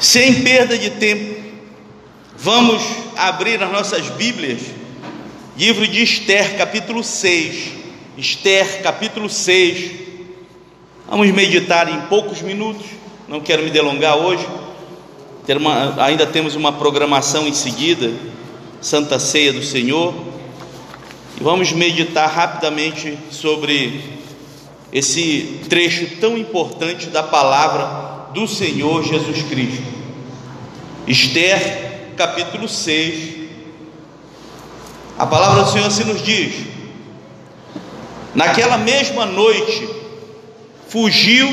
Sem perda de tempo, vamos abrir as nossas Bíblias, livro de Esther, capítulo 6. Esther, capítulo 6. Vamos meditar em poucos minutos, não quero me delongar hoje. Uma, ainda temos uma programação em seguida, Santa Ceia do Senhor. E vamos meditar rapidamente sobre esse trecho tão importante da palavra do Senhor Jesus Cristo. Esther, capítulo 6. A palavra do Senhor assim nos diz: Naquela mesma noite fugiu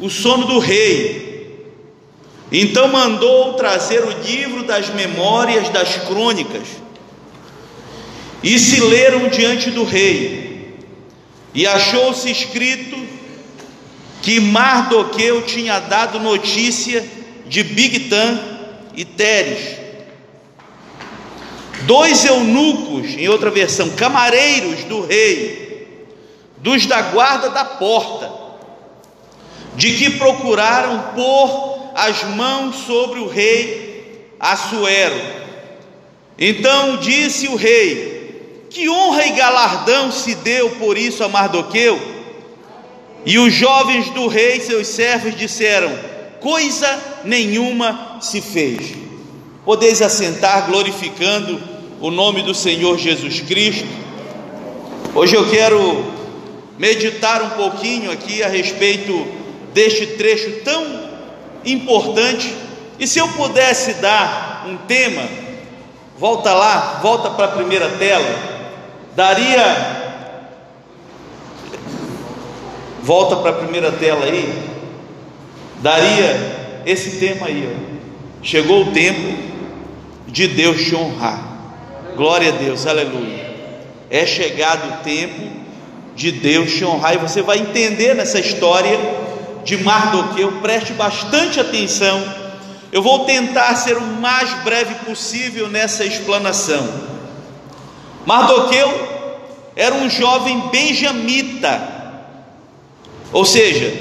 o sono do rei. Então mandou trazer o livro das memórias das crônicas e se leram diante do rei. E achou-se escrito que Mardoqueu tinha dado notícia de Bigtan e Teres, dois eunucos, em outra versão, camareiros do rei, dos da guarda da porta, de que procuraram pôr as mãos sobre o rei Assuero. Então disse o rei: Que honra e galardão se deu por isso a Mardoqueu? E os jovens do rei, seus servos, disseram: Coisa nenhuma se fez. Podeis assentar glorificando o nome do Senhor Jesus Cristo. Hoje eu quero meditar um pouquinho aqui a respeito deste trecho tão importante. E se eu pudesse dar um tema, volta lá, volta para a primeira tela, daria volta para a primeira tela aí, daria esse tema aí, ó. Chegou o tempo de Deus te honrar. Glória a Deus, aleluia. É chegado o tempo de Deus te honrar e você vai entender nessa história de Mardoqueu. Preste bastante atenção. Eu vou tentar ser o mais breve possível nessa explanação. Mardoqueu era um jovem benjamita ou seja,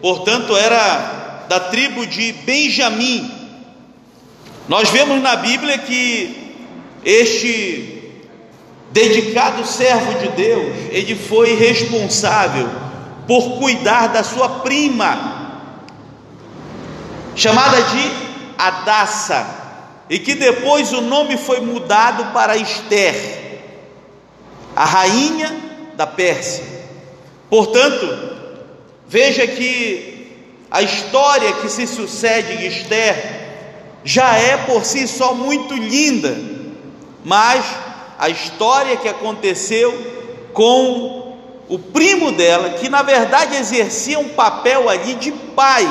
portanto, era da tribo de Benjamim. Nós vemos na Bíblia que este dedicado servo de Deus, ele foi responsável por cuidar da sua prima, chamada de Adassa, e que depois o nome foi mudado para Esther, a rainha da Pérsia. Portanto, Veja que a história que se sucede em Esther já é por si só muito linda, mas a história que aconteceu com o primo dela, que na verdade exercia um papel ali de pai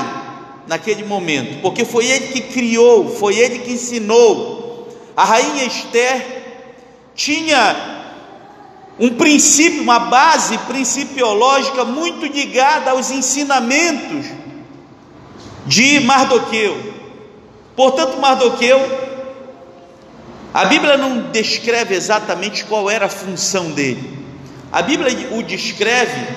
naquele momento, porque foi ele que criou, foi ele que ensinou. A rainha Esther tinha um princípio, uma base principiológica muito ligada aos ensinamentos de Mardoqueu. Portanto, Mardoqueu, a Bíblia não descreve exatamente qual era a função dele. A Bíblia o descreve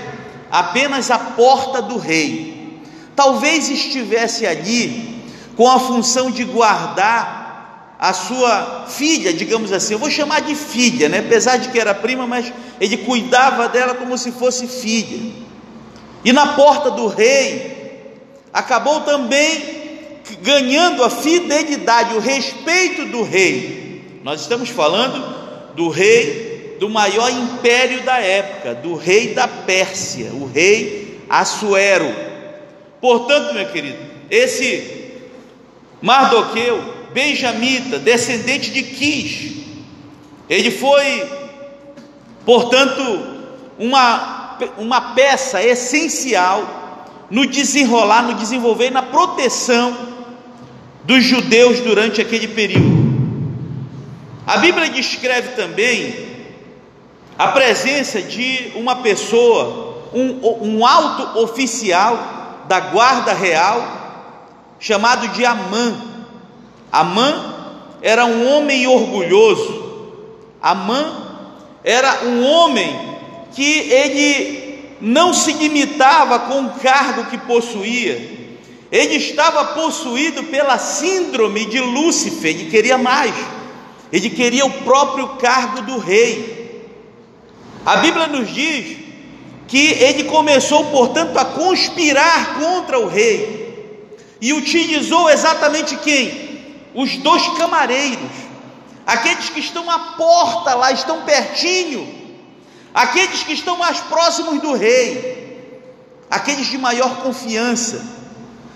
apenas a porta do rei. Talvez estivesse ali com a função de guardar a sua filha, digamos assim, eu vou chamar de filha, né? apesar de que era prima, mas ele cuidava dela como se fosse filha. E na porta do rei, acabou também ganhando a fidelidade, o respeito do rei. Nós estamos falando do rei do maior império da época, do rei da Pérsia, o rei Assuero. Portanto, meu querido, esse Mardoqueu, benjamita, descendente de Quis. Ele foi, portanto, uma, uma peça essencial no desenrolar, no desenvolver na proteção dos judeus durante aquele período. A Bíblia descreve também a presença de uma pessoa, um, um alto oficial da guarda real, chamado de Amã. Amã era um homem orgulhoso. Amã era um homem que ele não se limitava com o cargo que possuía. ele estava possuído pela síndrome de Lúcifer, ele queria mais, ele queria o próprio cargo do rei. A Bíblia nos diz que ele começou, portanto, a conspirar contra o rei e utilizou exatamente quem? Os dois camareiros, aqueles que estão à porta lá, estão pertinho, aqueles que estão mais próximos do rei, aqueles de maior confiança,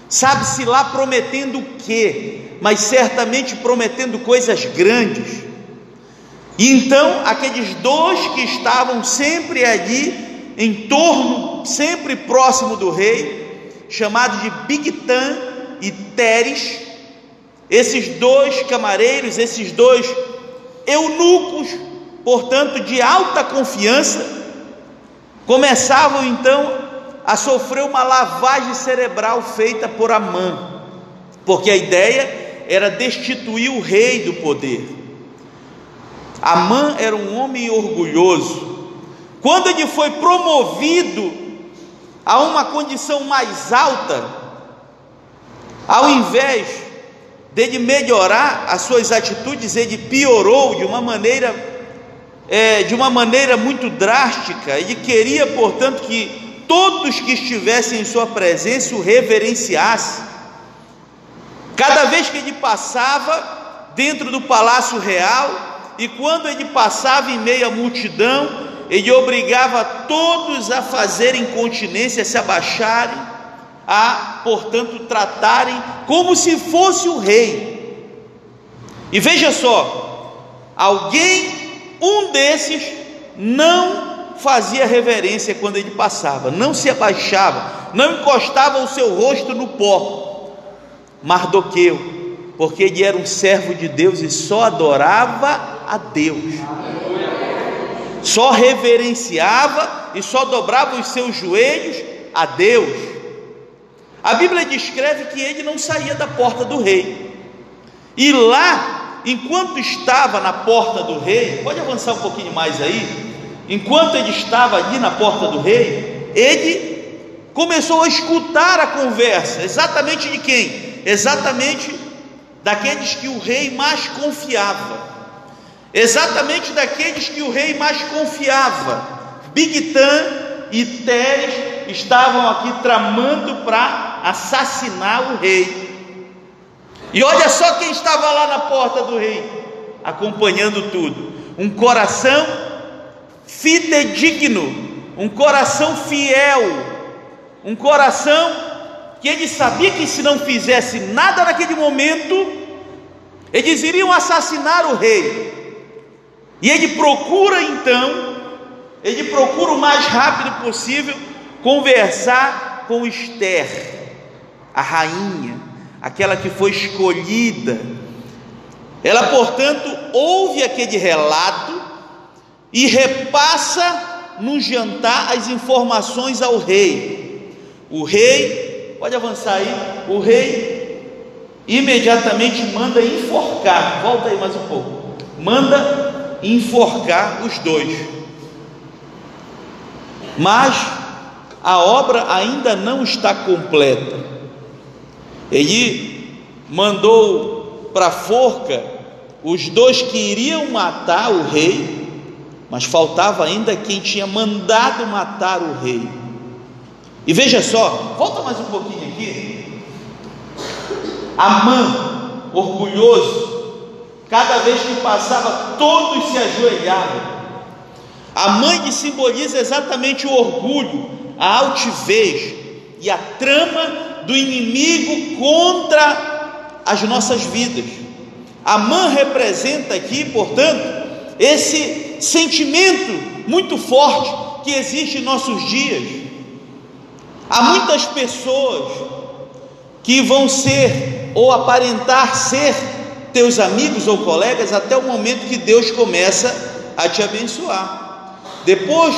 sabe-se lá prometendo o quê? Mas certamente prometendo coisas grandes. E então, aqueles dois que estavam sempre ali em torno, sempre próximo do rei, chamado de Bigtan e Teres, esses dois camareiros, esses dois eunucos, portanto de alta confiança, começavam então a sofrer uma lavagem cerebral feita por Amã, porque a ideia era destituir o rei do poder. Amã era um homem orgulhoso, quando ele foi promovido a uma condição mais alta, ao invés de melhorar as suas atitudes, ele piorou de uma maneira é, de uma maneira muito drástica. Ele queria, portanto, que todos que estivessem em sua presença o reverenciassem. Cada vez que ele passava dentro do palácio real e quando ele passava em meio à multidão, ele obrigava todos a fazerem continência, a se abaixarem, a, portanto, tratarem como se fosse o rei. E veja só, alguém, um desses, não fazia reverência quando ele passava, não se abaixava, não encostava o seu rosto no pó. Mardoqueu, porque ele era um servo de Deus e só adorava a Deus só reverenciava e só dobrava os seus joelhos a Deus. A Bíblia descreve que ele não saía da porta do rei. E lá, enquanto estava na porta do rei, pode avançar um pouquinho mais aí. Enquanto ele estava ali na porta do rei, ele começou a escutar a conversa, exatamente de quem? Exatamente daqueles que o rei mais confiava exatamente daqueles que o rei mais confiava. Bigtan e Teres estavam aqui tramando para assassinar o rei. E olha só quem estava lá na porta do rei, acompanhando tudo: um coração fidedigno, um coração fiel, um coração que ele sabia que se não fizesse nada naquele momento, eles iriam assassinar o rei. E ele procura então, ele procura o mais rápido possível conversar com Esther, a rainha, aquela que foi escolhida. Ela, portanto, ouve aquele relato e repassa no jantar as informações ao rei. O rei, pode avançar aí, o rei imediatamente manda enforcar, volta aí mais um pouco, manda enforcar os dois. Mas a obra ainda não está completa. Ele mandou para a forca os dois que iriam matar o rei, mas faltava ainda quem tinha mandado matar o rei. E veja só, volta mais um pouquinho aqui. Amã, orgulhoso, Cada vez que passava, todos se ajoelhavam. A mãe simboliza exatamente o orgulho, a altivez e a trama do inimigo contra as nossas vidas. A mãe representa aqui, portanto, esse sentimento muito forte que existe em nossos dias. Há muitas pessoas que vão ser ou aparentar ser teus amigos ou colegas até o momento que Deus começa a te abençoar. Depois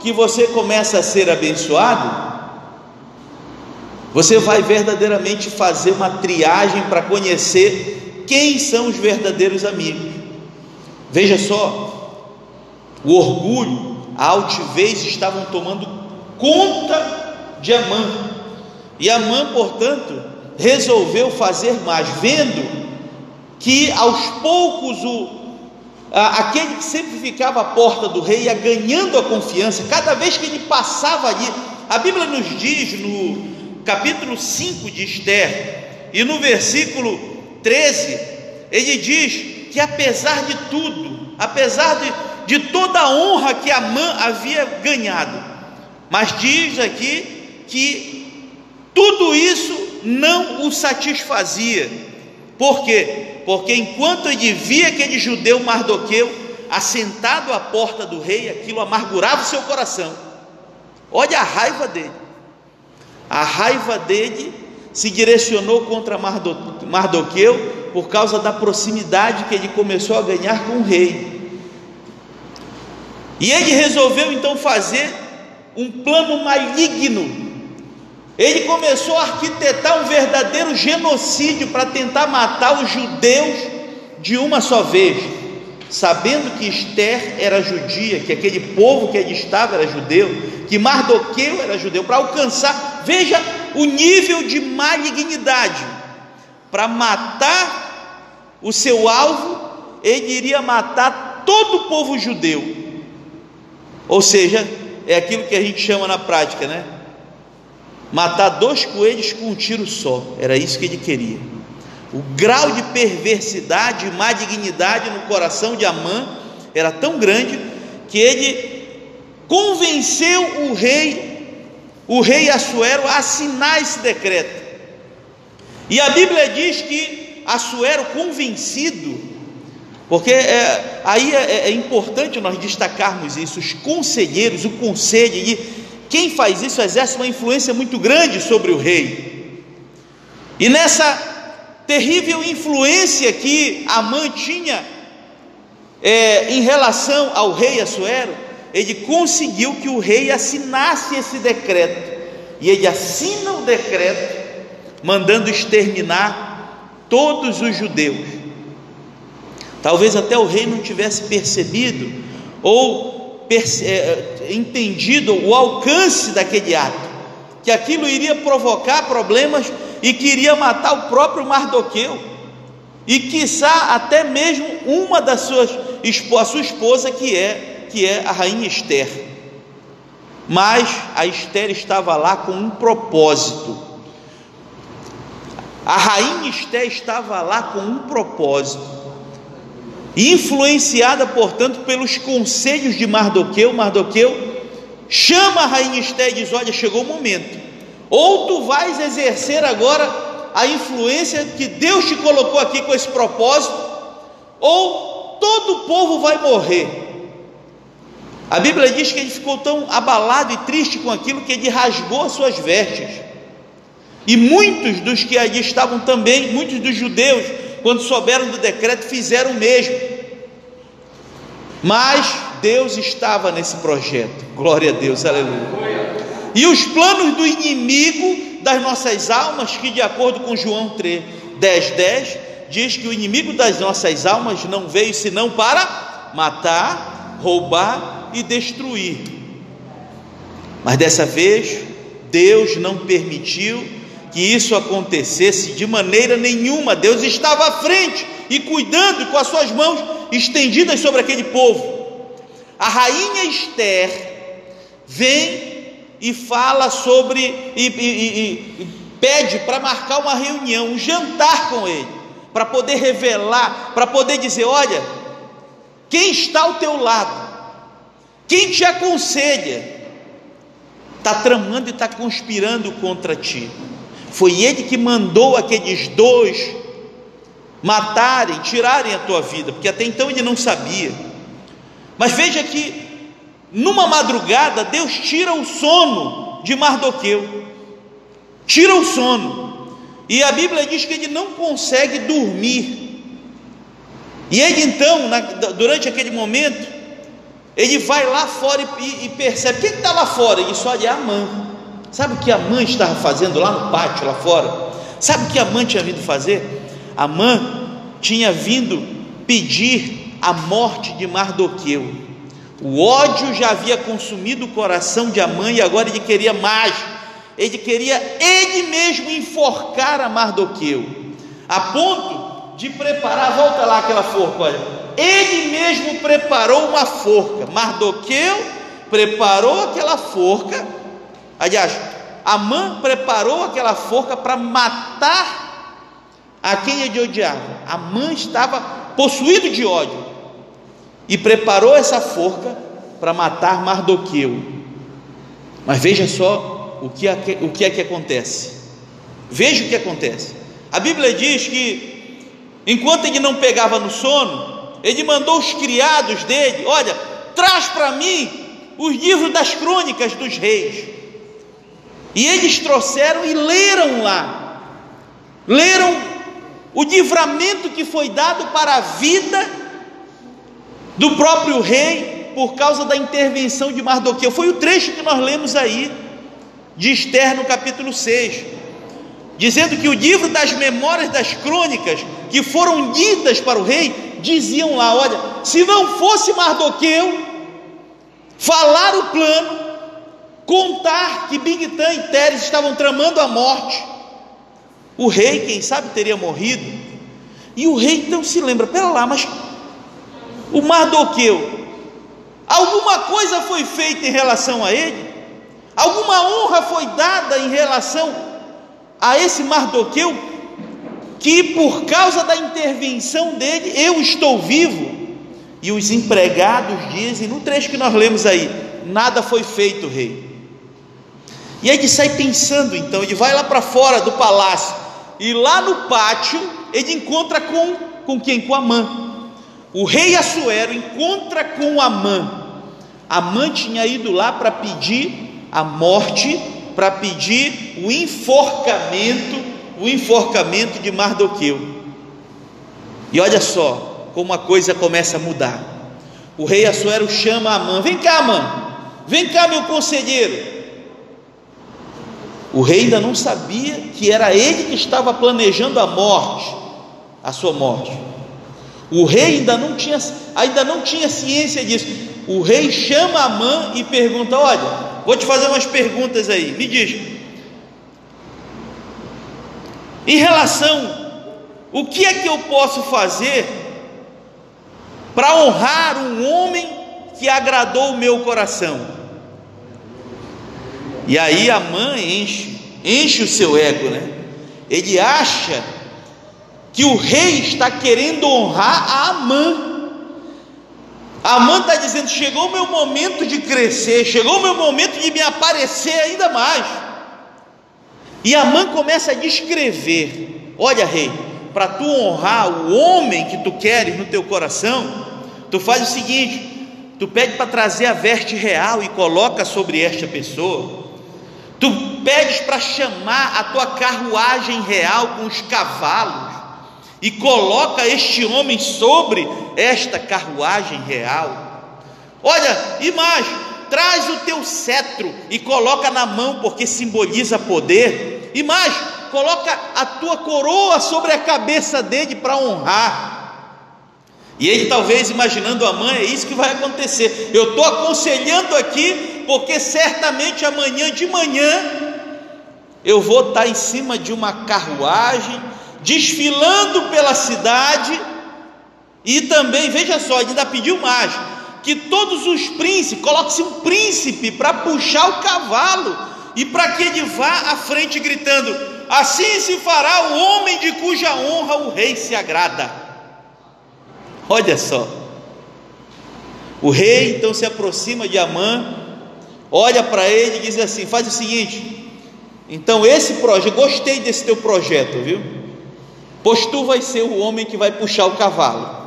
que você começa a ser abençoado, você vai verdadeiramente fazer uma triagem para conhecer quem são os verdadeiros amigos. Veja só, o orgulho, a altivez estavam tomando conta de Amã. E Amã, portanto, resolveu fazer mais, vendo que aos poucos o, aquele que sempre ficava à porta do rei ia ganhando a confiança, cada vez que ele passava ali, a Bíblia nos diz no capítulo 5 de Esther e no versículo 13, ele diz que apesar de tudo, apesar de, de toda a honra que Amã havia ganhado, mas diz aqui que tudo isso não o satisfazia. Por quê? Porque enquanto ele via aquele judeu Mardoqueu assentado à porta do rei, aquilo amargurava o seu coração. Olha a raiva dele. A raiva dele se direcionou contra Mardoqueu por causa da proximidade que ele começou a ganhar com o rei. E ele resolveu então fazer um plano maligno. Ele começou a arquitetar um verdadeiro genocídio para tentar matar os judeus de uma só vez, sabendo que Esther era judia, que aquele povo que ele estava era judeu, que Mardoqueu era judeu, para alcançar, veja o nível de malignidade, para matar o seu alvo, ele iria matar todo o povo judeu, ou seja, é aquilo que a gente chama na prática, né? Matar dois coelhos com um tiro só, era isso que ele queria. O grau de perversidade e má dignidade no coração de Amã era tão grande que ele convenceu o rei, o rei Assuero, a assinar esse decreto. E a Bíblia diz que Assuero, convencido, porque é, aí é, é, importante nós destacarmos isso, os conselheiros, o conselho, e quem faz isso exerce uma influência muito grande sobre o rei. E nessa terrível influência que Amã tinha é, em relação ao rei Assuero, ele conseguiu que o rei assinasse esse decreto. E ele assina o decreto mandando exterminar todos os judeus. Talvez até o rei não tivesse percebido ou perce é, entendido o alcance daquele ato, que aquilo iria provocar problemas e que iria matar o próprio Mardoqueu, e quiçá até mesmo uma das suas a sua esposa que é que é a rainha Esther. Mas a Esther estava lá com um propósito. A rainha Esther estava lá com um propósito influenciada, portanto, pelos conselhos de Mardoqueu, Mardoqueu chama a rainha Esté e diz: Olha, chegou o momento, ou tu vais exercer agora a influência que Deus te colocou aqui com esse propósito, ou todo o povo vai morrer. A Bíblia diz que ele ficou tão abalado e triste com aquilo que ele rasgou as suas vestes. E muitos dos que ali estavam também, muitos dos judeus, quando souberam do decreto, fizeram o mesmo. Mas Deus estava nesse projeto, glória a Deus, aleluia. E os planos do inimigo das nossas almas, que de acordo com João 3, 10, 10, diz que o inimigo das nossas almas não veio senão para matar, roubar e destruir. Mas dessa vez, Deus não permitiu que isso acontecesse de maneira nenhuma. Deus estava à frente e cuidando com as suas mãos estendidas sobre aquele povo. A rainha Esther vem e fala sobre e, e, e, e pede para marcar uma reunião, um jantar com ele, para poder revelar, para poder dizer: olha, quem está ao teu lado, quem te aconselha, está tramando e está conspirando contra ti. Foi ele que mandou aqueles dois matarem, tirarem a tua vida, porque até então ele não sabia. Mas veja que numa madrugada Deus tira o sono de Mardoqueu. Tira o sono. E a Bíblia diz que ele não consegue dormir. E ele então, na, durante aquele momento, ele vai lá fora e, e percebe: quem está lá fora? E só olha a mãe. Sabe o que a mãe estava fazendo lá no pátio, lá fora? Sabe o que a mãe tinha vindo fazer? A mãe tinha vindo pedir a morte de Mardoqueu. O ódio já havia consumido o coração de Amã e agora ele queria mais. ele queria ele mesmo enforcar a Mardoqueu, a ponto de preparar, volta lá aquela forca, olha, ele mesmo preparou uma forca, Mardoqueu preparou aquela forca, aliás, Amã preparou aquela forca para matar a quem ele odiava, Amã estava possuído de ódio, e preparou essa forca para matar Mardoqueu, mas veja só o que, é que, o que é que acontece. Veja o que acontece. A Bíblia diz que, enquanto ele não pegava no sono, ele mandou os criados dele: Olha, traz para mim os livros das crônicas dos reis. E eles trouxeram e leram lá, leram o livramento que foi dado para a vida do próprio rei por causa da intervenção de Mardoqueu. Foi o trecho que nós lemos aí de Esther no capítulo 6, dizendo que o livro das memórias das crônicas que foram lidas para o rei diziam lá: olha, se não fosse Mardoqueu falar o plano, contar que Bigtan e Teres estavam tramando a morte, o rei, quem sabe, teria morrido. E o rei então se lembra: pera lá, mas o Mardoqueu, alguma coisa foi feita em relação a ele? Alguma honra foi dada em relação a esse Mardoqueu, que por causa da intervenção dele eu estou vivo? E os empregados dizem, no trecho que nós lemos aí, nada foi feito, rei. E aí ele sai pensando, então, ele vai lá para fora do palácio, e lá no pátio ele encontra com, com quem? Com Amã. O rei Assuero encontra com Amã. Amã tinha ido lá para pedir a morte para pedir o enforcamento, o enforcamento de Mardoqueu. E olha só como a coisa começa a mudar. O rei Assuero chama Amã: Vem cá, Amã, vem cá, meu conselheiro. O rei ainda não sabia que era ele que estava planejando a morte, a sua morte. O rei ainda não tinha, ainda não tinha ciência disso. O rei chama Amã e pergunta: Olha, Vou te fazer umas perguntas aí. Me diz. Em relação, o que é que eu posso fazer para honrar um homem que agradou o meu coração? E aí a mãe enche, enche o seu ego, né? Ele acha que o rei está querendo honrar a Amã. A mãe está dizendo: chegou o meu momento de crescer, chegou o meu momento de me aparecer ainda mais. E a mãe começa a descrever: Olha, rei, para tu honrar o homem que tu queres no teu coração, tu faz o seguinte: tu pede para trazer a veste real e coloca sobre esta pessoa. Tu pedes para chamar a tua carruagem real com os cavalos e coloca este homem sobre esta carruagem real. Olha, mais, traz o teu cetro e coloca na mão, porque simboliza poder. E mais, coloca a tua coroa sobre a cabeça dele para honrar. E ele talvez imaginando a mãe, é isso que vai acontecer. Eu estou aconselhando aqui, porque certamente amanhã de manhã eu vou estar em cima de uma carruagem desfilando pela cidade, e também, veja só, ainda pediu mais: que todos os príncipes, coloque-se um príncipe para puxar o cavalo, e para que ele vá à frente gritando: Assim se fará o homem de cuja honra o rei se agrada. Olha só. O rei então se aproxima de Amã, olha para ele e diz assim: Faz o seguinte, então esse projeto, gostei desse teu projeto, viu? Pois tu vais ser o homem que vai puxar o cavalo.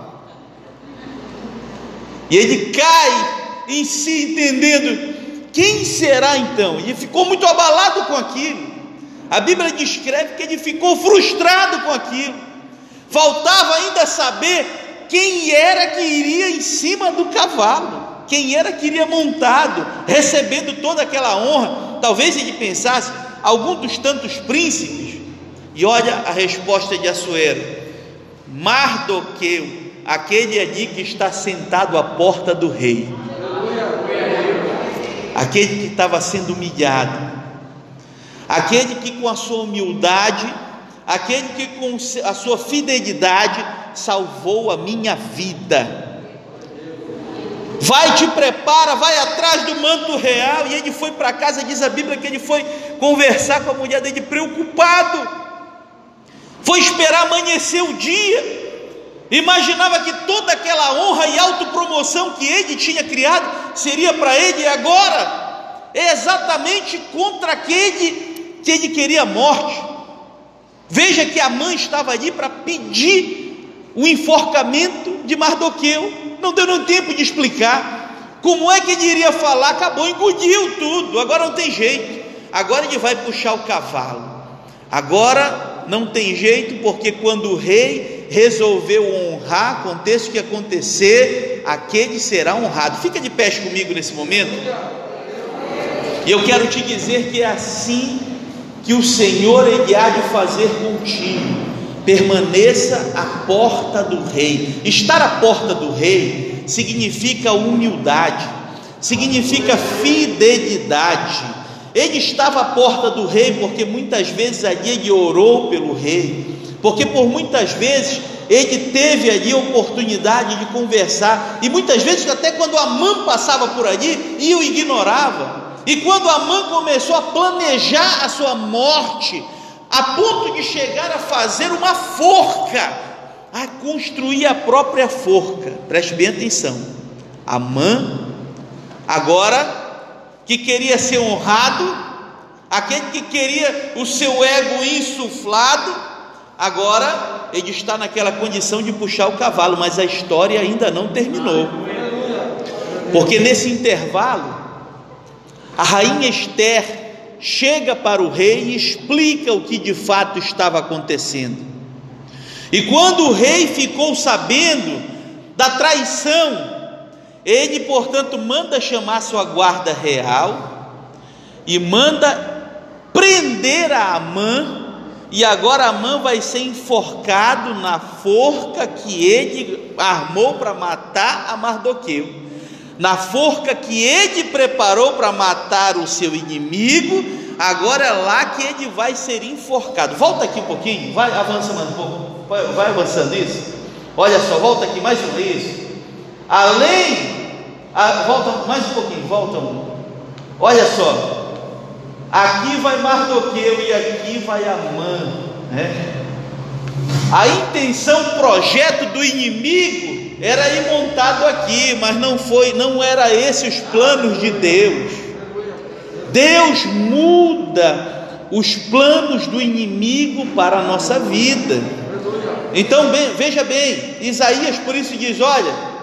E ele cai em si, entendendo quem será então. E ficou muito abalado com aquilo. A Bíblia descreve que ele ficou frustrado com aquilo. Faltava ainda saber quem era que iria em cima do cavalo, quem era que iria montado, recebendo toda aquela honra. Talvez ele pensasse, algum dos tantos príncipes e olha a resposta de Assuero: Mardoqueu, aquele ali que está sentado à porta do rei, aquele que estava sendo humilhado, aquele que com a sua humildade, aquele que com a sua fidelidade salvou a minha vida. Vai, te prepara, vai atrás do manto real. E ele foi para casa, diz a Bíblia que ele foi conversar com a mulher dele preocupado. Foi esperar amanhecer o dia. Imaginava que toda aquela honra e autopromoção que ele tinha criado seria para ele e agora é exatamente contra aquele que ele queria morte. Veja que a mãe estava ali para pedir o enforcamento de Mardoqueu. Não deu nem tempo de explicar. Como é que ele iria falar? Acabou, engoliu tudo. Agora não tem jeito. Agora ele vai puxar o cavalo. Agora não tem jeito, porque quando o rei resolveu honrar, aconteça o que acontecer, aquele será honrado. Fica de pé comigo nesse momento. E eu quero te dizer que é assim que o Senhor ele há de fazer contigo. Permaneça à porta do rei. Estar à porta do rei significa humildade, significa fidelidade. Ele estava à porta do rei porque muitas vezes ali ele orou pelo rei, porque por muitas vezes ele teve ali a oportunidade de conversar, e muitas vezes até quando a mãe passava por ali, e o ignorava. E quando a mãe começou a planejar a sua morte, a ponto de chegar a fazer uma forca, a construir a própria forca. Preste bem atenção. A mãe, agora que queria ser honrado, aquele que queria o seu ego insuflado, agora ele está naquela condição de puxar o cavalo, mas a história ainda não terminou. Porque nesse intervalo, a rainha Esther chega para o rei e explica o que de fato estava acontecendo. E quando o rei ficou sabendo da traição, ele, portanto, manda chamar sua guarda real e manda prender a Amã, e agora Amã vai ser enforcado na forca que ele armou para matar a Mardoqueu na forca que ele preparou para matar o seu inimigo, agora é lá que ele vai ser enforcado. Volta aqui um pouquinho, vai avança mais um pouco, vai, avançando isso. Olha só, volta aqui mais uma vez. Além, a, volta mais um pouquinho, volta um. Olha só, aqui vai Mardoqueu e aqui vai Amã, né? A intenção, projeto do inimigo era ir montado aqui, mas não foi, não era esse os planos de Deus. Deus muda os planos do inimigo para a nossa vida. Então veja bem, Isaías por isso diz: olha,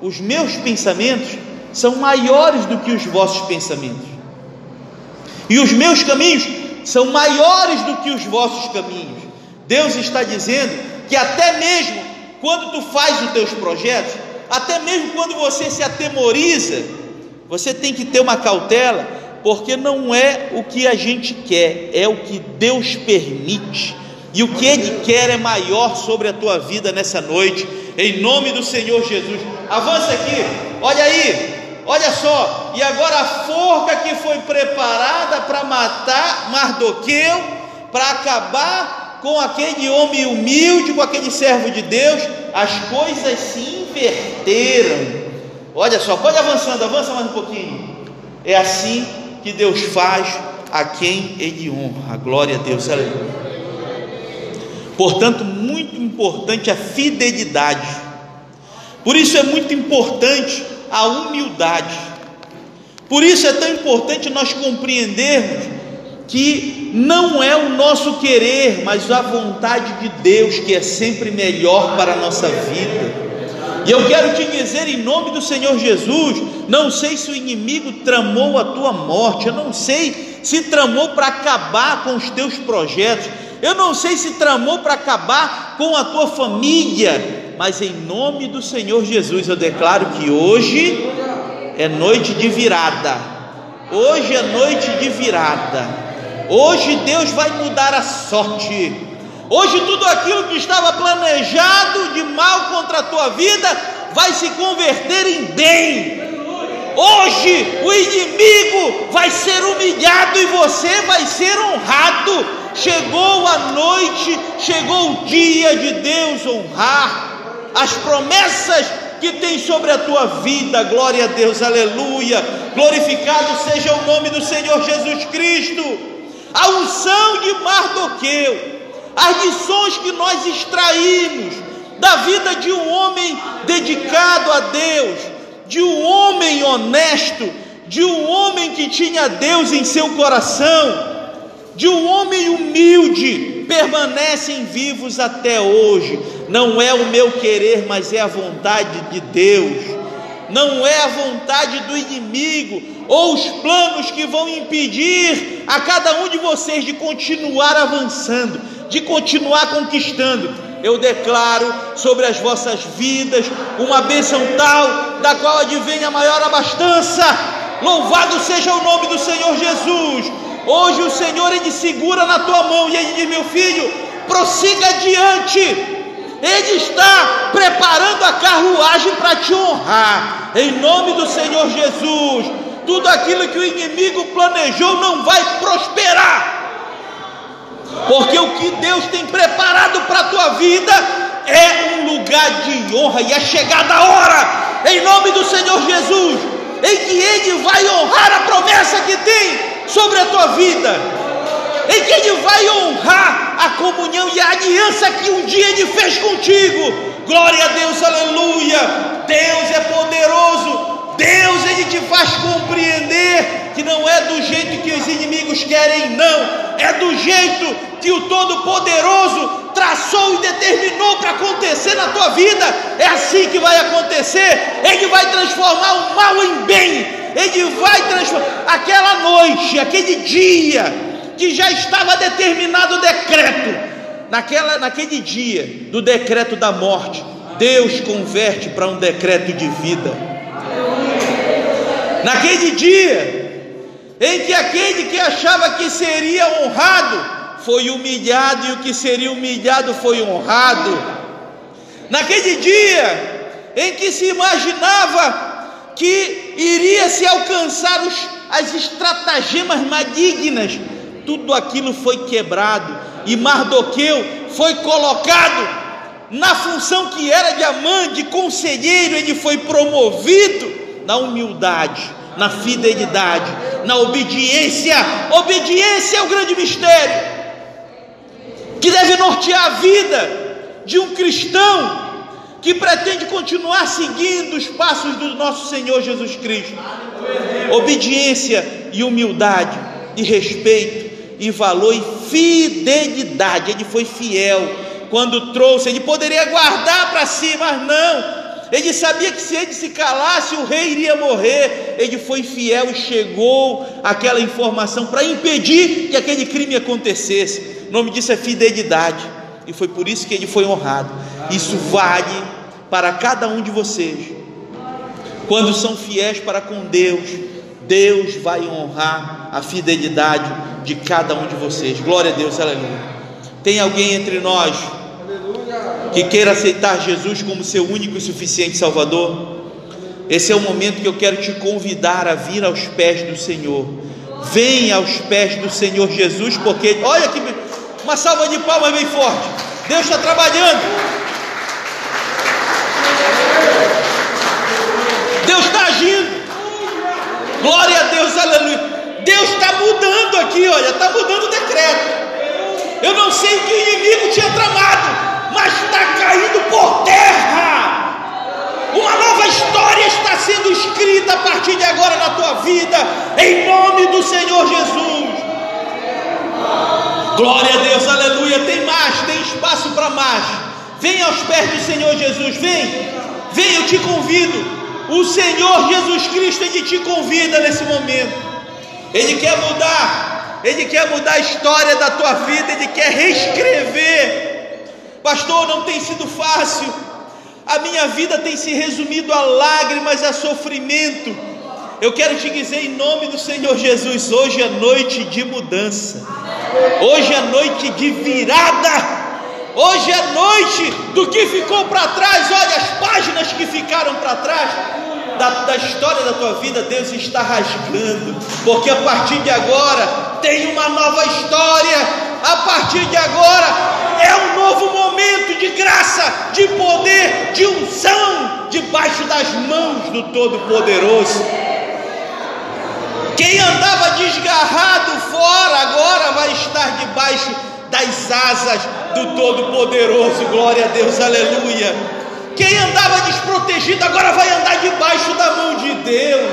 os meus pensamentos são maiores do que os vossos pensamentos, e os meus caminhos são maiores do que os vossos caminhos. Deus está dizendo que até mesmo quando tu faz os teus projetos, até mesmo quando você se atemoriza, você tem que ter uma cautela, porque não é o que a gente quer, é o que Deus permite. E o que Ele quer é maior sobre a tua vida nessa noite, em nome do Senhor Jesus. Avança aqui, olha aí, olha só. E agora a forca que foi preparada para matar Mardoqueu, para acabar com aquele homem humilde, com aquele servo de Deus, as coisas se inverteram. Olha só, pode avançando, avança mais um pouquinho. É assim que Deus faz a quem Ele honra. Glória a Deus, aleluia. Portanto, muito importante a fidelidade. Por isso é muito importante a humildade. Por isso é tão importante nós compreendermos que não é o nosso querer, mas a vontade de Deus que é sempre melhor para a nossa vida. E eu quero te dizer em nome do Senhor Jesus, não sei se o inimigo tramou a tua morte, eu não sei se tramou para acabar com os teus projetos, eu não sei se tramou para acabar com a tua família, mas em nome do Senhor Jesus eu declaro que hoje é noite de virada. Hoje é noite de virada. Hoje Deus vai mudar a sorte. Hoje tudo aquilo que estava planejado de mal contra a tua vida vai se converter em bem. Hoje o inimigo vai ser humilhado e você vai ser honrado. Chegou a noite, chegou o dia de Deus honrar as promessas que tem sobre a tua vida. Glória a Deus, aleluia. Glorificado seja o nome do Senhor Jesus Cristo. A unção de Mardoqueu, as lições que nós extraímos da vida de um homem dedicado a Deus, de um homem honesto, de um homem que tinha Deus em seu coração, de um homem humilde, permanecem vivos até hoje. Não é o meu querer, mas é a vontade de Deus. Não é a vontade do inimigo ou os planos que vão impedir a cada um de vocês de continuar avançando, de continuar conquistando. Eu declaro sobre as vossas vidas uma bênção tal, da qual advém a maior abastança. Louvado seja o nome do Senhor Jesus. Hoje o Senhor ele segura na tua mão e ele diz: Meu filho, prossiga adiante. Ele está preparando a carruagem para te honrar, em nome do Senhor Jesus. Tudo aquilo que o inimigo planejou não vai prosperar, porque o que Deus tem preparado para a tua vida é um lugar de honra, e é chegada a hora, em nome do Senhor Jesus, em que Ele vai honrar a promessa que tem sobre a tua vida em que Ele vai honrar a comunhão e a aliança que um dia Ele fez contigo. Glória a Deus, aleluia. Deus é poderoso. Deus, Ele te faz compreender que não é do jeito que os inimigos querem, não. É do jeito que o Todo-Poderoso traçou e determinou para acontecer na tua vida. É assim que vai acontecer. Ele vai transformar o mal em bem. Ele vai transformar aquela noite, aquele dia que já estava determinado o decreto. Naquela, naquele dia do decreto da morte, Deus converte para um decreto de vida. Naquele dia em que aquele que achava que seria honrado foi humilhado e o que seria humilhado foi honrado. Naquele dia em que se imaginava que iria se alcançar os, as estratagemas malignas. Tudo aquilo foi quebrado e Mardoqueu foi colocado na função que era de amante, de conselheiro, ele foi promovido na humildade, na fidelidade, na obediência. Obediência é o grande mistério que deve nortear a vida de um cristão que pretende continuar seguindo os passos do nosso Senhor Jesus Cristo. Obediência e humildade e respeito e valor e fidelidade. Ele foi fiel quando trouxe, ele poderia guardar para si, mas não. Ele sabia que se ele se calasse, o rei iria morrer. Ele foi fiel e chegou aquela informação para impedir que aquele crime acontecesse. O nome disso é fidelidade. E foi por isso que ele foi honrado. Isso vale para cada um de vocês. Quando são fiéis para com Deus, Deus vai honrar a fidelidade de cada um de vocês. Glória a Deus, aleluia. Tem alguém entre nós que queira aceitar Jesus como seu único e suficiente Salvador? Esse é o momento que eu quero te convidar a vir aos pés do Senhor. Venha aos pés do Senhor Jesus, porque olha que uma salva de palmas bem forte. Deus está trabalhando. Deus está agindo. Glória a Deus, aleluia. Deus está mudando aqui, olha, está mudando o decreto. Eu não sei o que o inimigo tinha tramado, mas está caindo por terra. Uma nova história está sendo escrita a partir de agora na tua vida, em nome do Senhor Jesus. Glória a Deus, aleluia. Tem mais, tem espaço para mais. Vem aos pés do Senhor Jesus, vem, vem, eu te convido. O Senhor Jesus Cristo, Ele te convida nesse momento. Ele quer mudar, Ele quer mudar a história da tua vida, Ele quer reescrever. Pastor, não tem sido fácil. A minha vida tem se resumido a lágrimas, a sofrimento. Eu quero te dizer em nome do Senhor Jesus: hoje é noite de mudança, hoje é noite de virada. Hoje é noite do que ficou para trás. Olha as páginas que ficaram para trás. da, da história da tua vida, Deus está rasgando, porque a partir de agora tem uma nova história, a partir de agora é um novo momento de graça, de poder, de unção, debaixo das mãos do Todo-Poderoso. Quem andava desgarrado fora, agora vai estar debaixo das asas do Todo-Poderoso. Glória a Deus, aleluia. Quem andava desprotegido, agora vai andar debaixo da mão de Deus.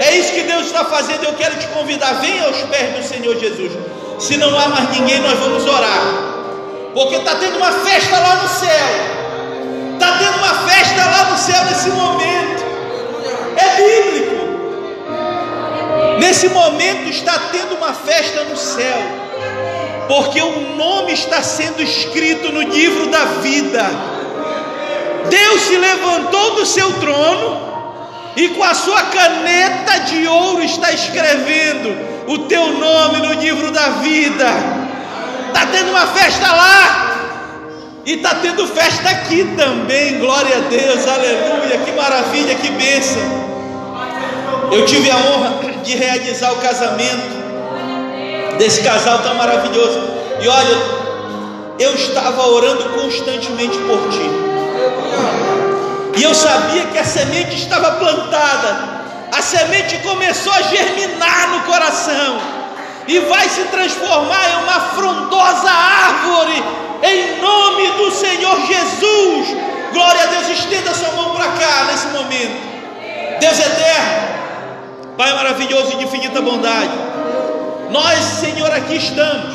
É isso que Deus está fazendo. Eu quero te convidar, venha aos pés do Senhor Jesus. Se não há mais ninguém, nós vamos orar. Porque está tendo uma festa lá no céu. Está tendo uma festa lá no céu nesse momento. É bíblico. Nesse momento está tendo uma festa no céu, porque o nome está sendo escrito no livro da vida. Deus se levantou do seu trono e com a sua caneta de ouro está escrevendo o teu nome no livro da vida. Está tendo uma festa lá e está tendo festa aqui também. Glória a Deus, aleluia, que maravilha, que bênção. Eu tive a honra de realizar o casamento desse casal tão maravilhoso. E olha, eu estava orando constantemente por ti. E eu sabia que a semente estava plantada. A semente começou a germinar no coração e vai se transformar em uma frondosa árvore em nome do Senhor Jesus. Glória a Deus, estenda sua mão para cá nesse momento. Deus eterno, Pai maravilhoso e de infinita bondade, nós, Senhor, aqui estamos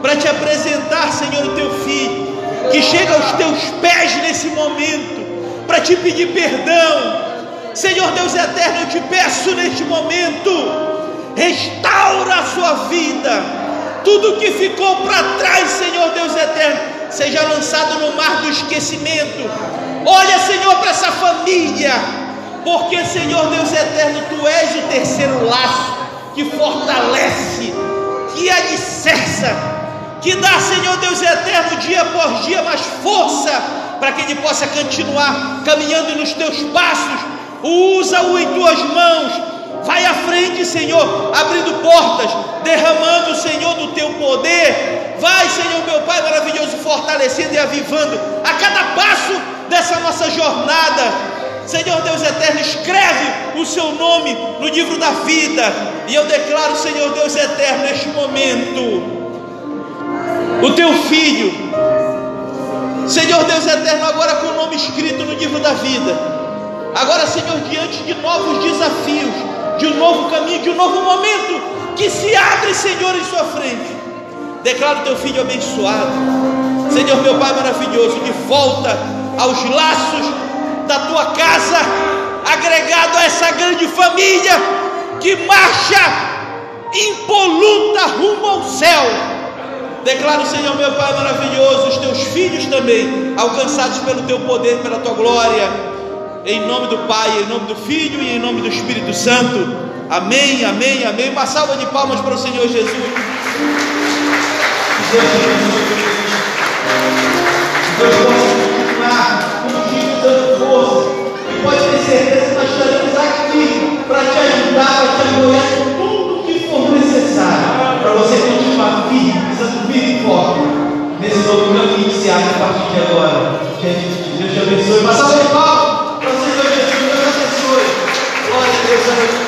para te apresentar, Senhor, o teu filho, que chega aos teus pés nesse momento, para te pedir perdão. Senhor Deus eterno, eu te peço neste momento, restaura a sua vida, tudo que ficou para trás, Senhor Deus eterno, seja lançado no mar do esquecimento. Olha, Senhor, para essa família porque, Senhor Deus eterno, Tu és o terceiro laço que fortalece, que alicerça, que dá, Senhor Deus eterno, dia após dia mais força para que ele possa continuar caminhando nos teus passos. Usa-o em tuas mãos. Vai à frente, Senhor, abrindo portas, derramando, Senhor, do teu poder. Vai, Senhor, meu Pai maravilhoso, fortalecendo e avivando a cada passo dessa nossa jornada Senhor Deus eterno, escreve o seu nome no livro da vida. E eu declaro, Senhor Deus eterno, neste momento, o teu filho, Senhor Deus eterno, agora com o nome escrito no livro da vida. Agora, Senhor, diante de novos desafios, de um novo caminho, de um novo momento que se abre, Senhor, em sua frente. Declaro teu filho abençoado. Senhor, meu Pai maravilhoso, de volta aos laços da tua casa, agregado a essa grande família que marcha impoluta rumo ao céu. Declaro, Senhor, meu Pai maravilhoso, os teus filhos também, alcançados pelo teu poder, pela tua glória, em nome do Pai, em nome do Filho e em nome do Espírito Santo. Amém, amém, amém. Uma salva de palmas para o Senhor Jesus força. E pode ter certeza que nós estaremos aqui para te ajudar, para te apoiar com tudo o que for necessário para você continuar firme, sendo firme e forte nesse novo caminho que se abre a partir de agora. Que Deus te abençoe. Mas salve Paulo, para vocês, Deus te abençoe. Glória a Deus, abençoe.